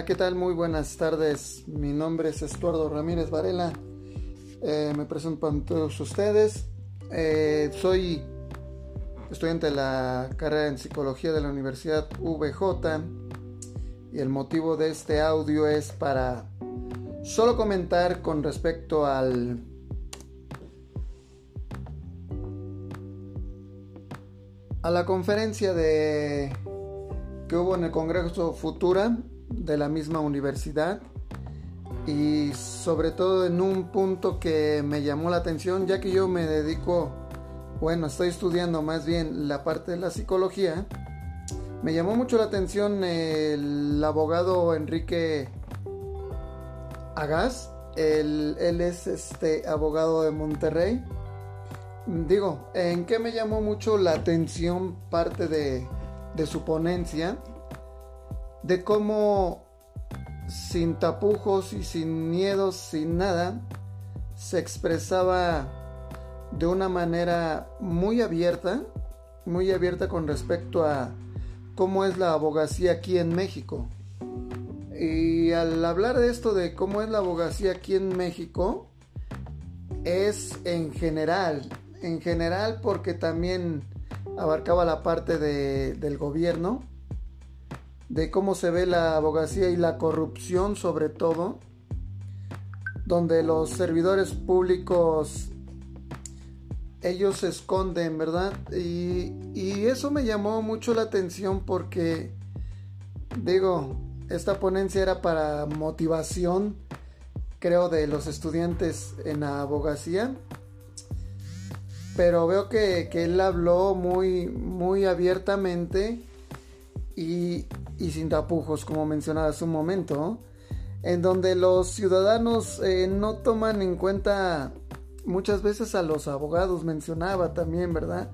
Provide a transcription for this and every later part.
¿qué tal? Muy buenas tardes. Mi nombre es Estuardo Ramírez Varela. Eh, me presento para todos ustedes. Eh, soy estudiante de la carrera en psicología de la Universidad VJ y el motivo de este audio es para solo comentar con respecto al a la conferencia de que hubo en el Congreso Futura de la misma universidad y sobre todo en un punto que me llamó la atención ya que yo me dedico, bueno, estoy estudiando más bien la parte de la psicología, me llamó mucho la atención el abogado Enrique Agas, él, él es este abogado de Monterrey. Digo, ¿en qué me llamó mucho la atención parte de, de su ponencia? De cómo sin tapujos y sin miedos, sin nada, se expresaba de una manera muy abierta, muy abierta con respecto a cómo es la abogacía aquí en México. Y al hablar de esto de cómo es la abogacía aquí en México, es en general, en general porque también abarcaba la parte de, del gobierno, de cómo se ve la abogacía y la corrupción sobre todo, donde los servidores públicos ellos se esconden, ¿verdad? Y, eso me llamó mucho la atención porque, digo, esta ponencia era para motivación, creo, de los estudiantes en la abogacía. Pero veo que, que él habló muy, muy abiertamente y, y sin tapujos, como mencionaba hace un momento, en donde los ciudadanos eh, no toman en cuenta muchas veces a los abogados, mencionaba también, ¿verdad?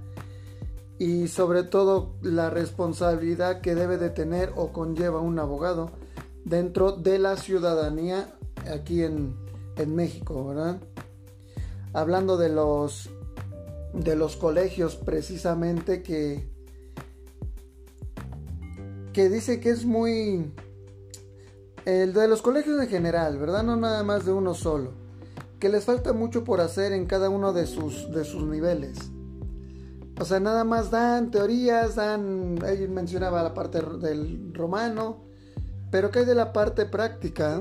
Y sobre todo la responsabilidad que debe de tener o conlleva un abogado dentro de la ciudadanía aquí en, en México, ¿verdad? Hablando de los de los colegios precisamente que que dice que es muy... El de los colegios en general, ¿verdad? No nada más de uno solo. Que les falta mucho por hacer en cada uno de sus, de sus niveles. O sea, nada más dan teorías, dan... Él mencionaba la parte del romano. Pero ¿qué hay de la parte práctica?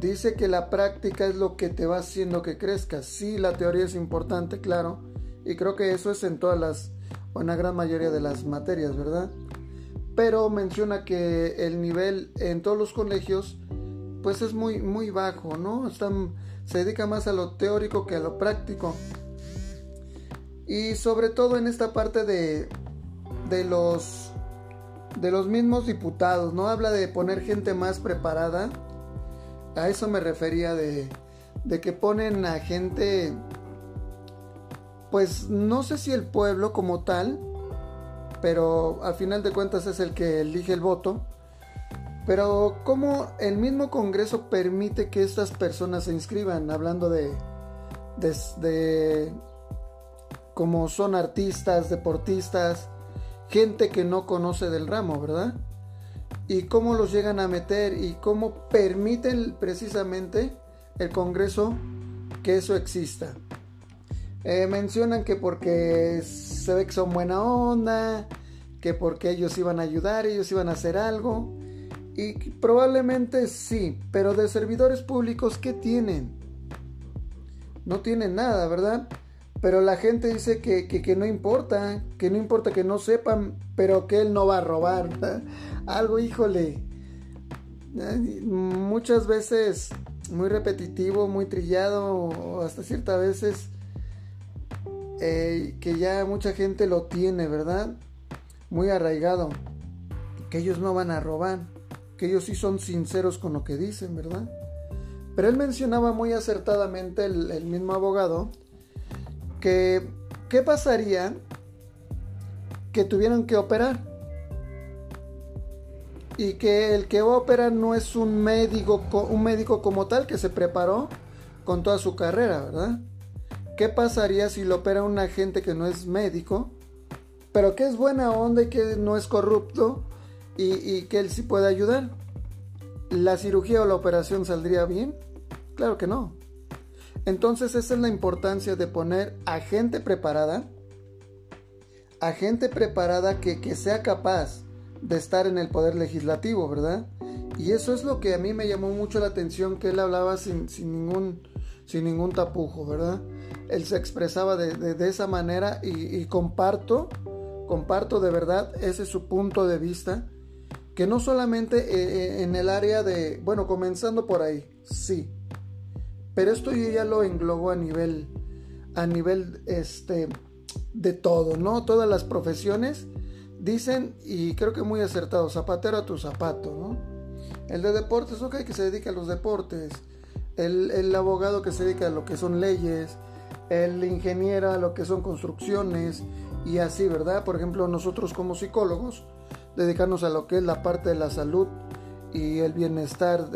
Dice que la práctica es lo que te va haciendo que crezcas. Sí, la teoría es importante, claro. Y creo que eso es en todas las... o en la gran mayoría de las materias, ¿verdad? Pero menciona que el nivel en todos los colegios pues es muy muy bajo, ¿no? Se dedica más a lo teórico que a lo práctico. Y sobre todo en esta parte de, de los de los mismos diputados, ¿no? Habla de poner gente más preparada. A eso me refería de, de que ponen a gente pues no sé si el pueblo como tal, pero al final de cuentas es el que elige el voto. Pero cómo el mismo Congreso permite que estas personas se inscriban, hablando de, de, como son artistas, deportistas, gente que no conoce del ramo, ¿verdad? Y cómo los llegan a meter y cómo permiten precisamente el Congreso que eso exista. Eh, mencionan que porque se ve que son buena onda, que porque ellos iban a ayudar, ellos iban a hacer algo. Y probablemente sí, pero de servidores públicos, ¿qué tienen? No tienen nada, ¿verdad? Pero la gente dice que, que, no importa, que no importa que no sepan, pero que él no va a robar. Algo, híjole. Muchas veces muy repetitivo, muy trillado, hasta ciertas veces eh, que ya mucha gente lo tiene, ¿verdad? Muy arraigado. Que ellos no van a robar, que ellos sí son sinceros con lo que dicen, ¿verdad? Pero él mencionaba muy acertadamente, el, mismo abogado, que ¿qué pasaría que tuvieran que operar? Y que el que va a operar no es un médico, un médico como tal que se preparó con toda su carrera, ¿verdad? ¿Qué pasaría si lo opera un agente que no es médico, pero que es buena onda y que no es corrupto y, que él sí puede ayudar? ¿La cirugía o la operación saldría bien? Claro que no. Entonces esa es la importancia de poner a gente preparada, a gente preparada que, que sea capaz de estar en el poder legislativo, ¿verdad? Y eso es lo que a mí me llamó mucho la atención, que él hablaba sin, ningún, sin ningún tapujo, ¿verdad? Él se expresaba de, esa manera y, comparto, comparto de verdad, ese es su punto de vista, que no solamente eh, eh, en el área de, bueno, comenzando por ahí, sí, pero esto yo ya lo englobo a nivel, a nivel, este, de todo, ¿no? Todas las profesiones dicen, y creo que muy acertado, zapatero a tu zapato, ¿no? El de deportes, ok, que se dedica a los deportes. El, abogado que se dedica a lo que son leyes. El ingeniero a lo que son construcciones. Y así, ¿verdad? Por ejemplo, nosotros como psicólogos, dedicarnos a lo que es la parte de la salud y el bienestar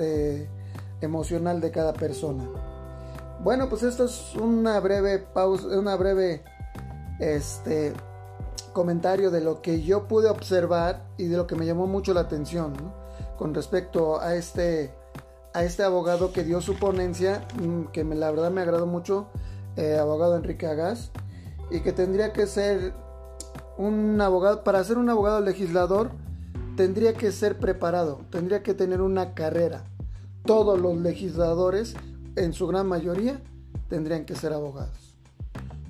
emocional de cada persona. Bueno, pues esto es una breve pausa, una breve este comentario de lo que yo pude observar y de lo que me llamó mucho la atención. con respecto a este, a este abogado que dio su ponencia, mm, que me, la verdad me agradó mucho, eh, abogado Enrique Agas, y que tendría que ser un abogado, para ser un abogado legislador, tendría que ser preparado, tendría que tener una carrera. Todos los legisladores, en su gran mayoría, tendrían que ser abogados.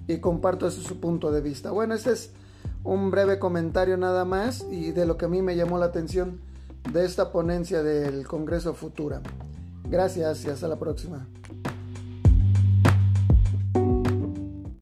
Y comparto ese su punto de vista. Bueno, ese es un breve comentario nada más y de lo que a mí me llamó la atención de esta ponencia del Congreso Futura. Gracias y hasta la próxima.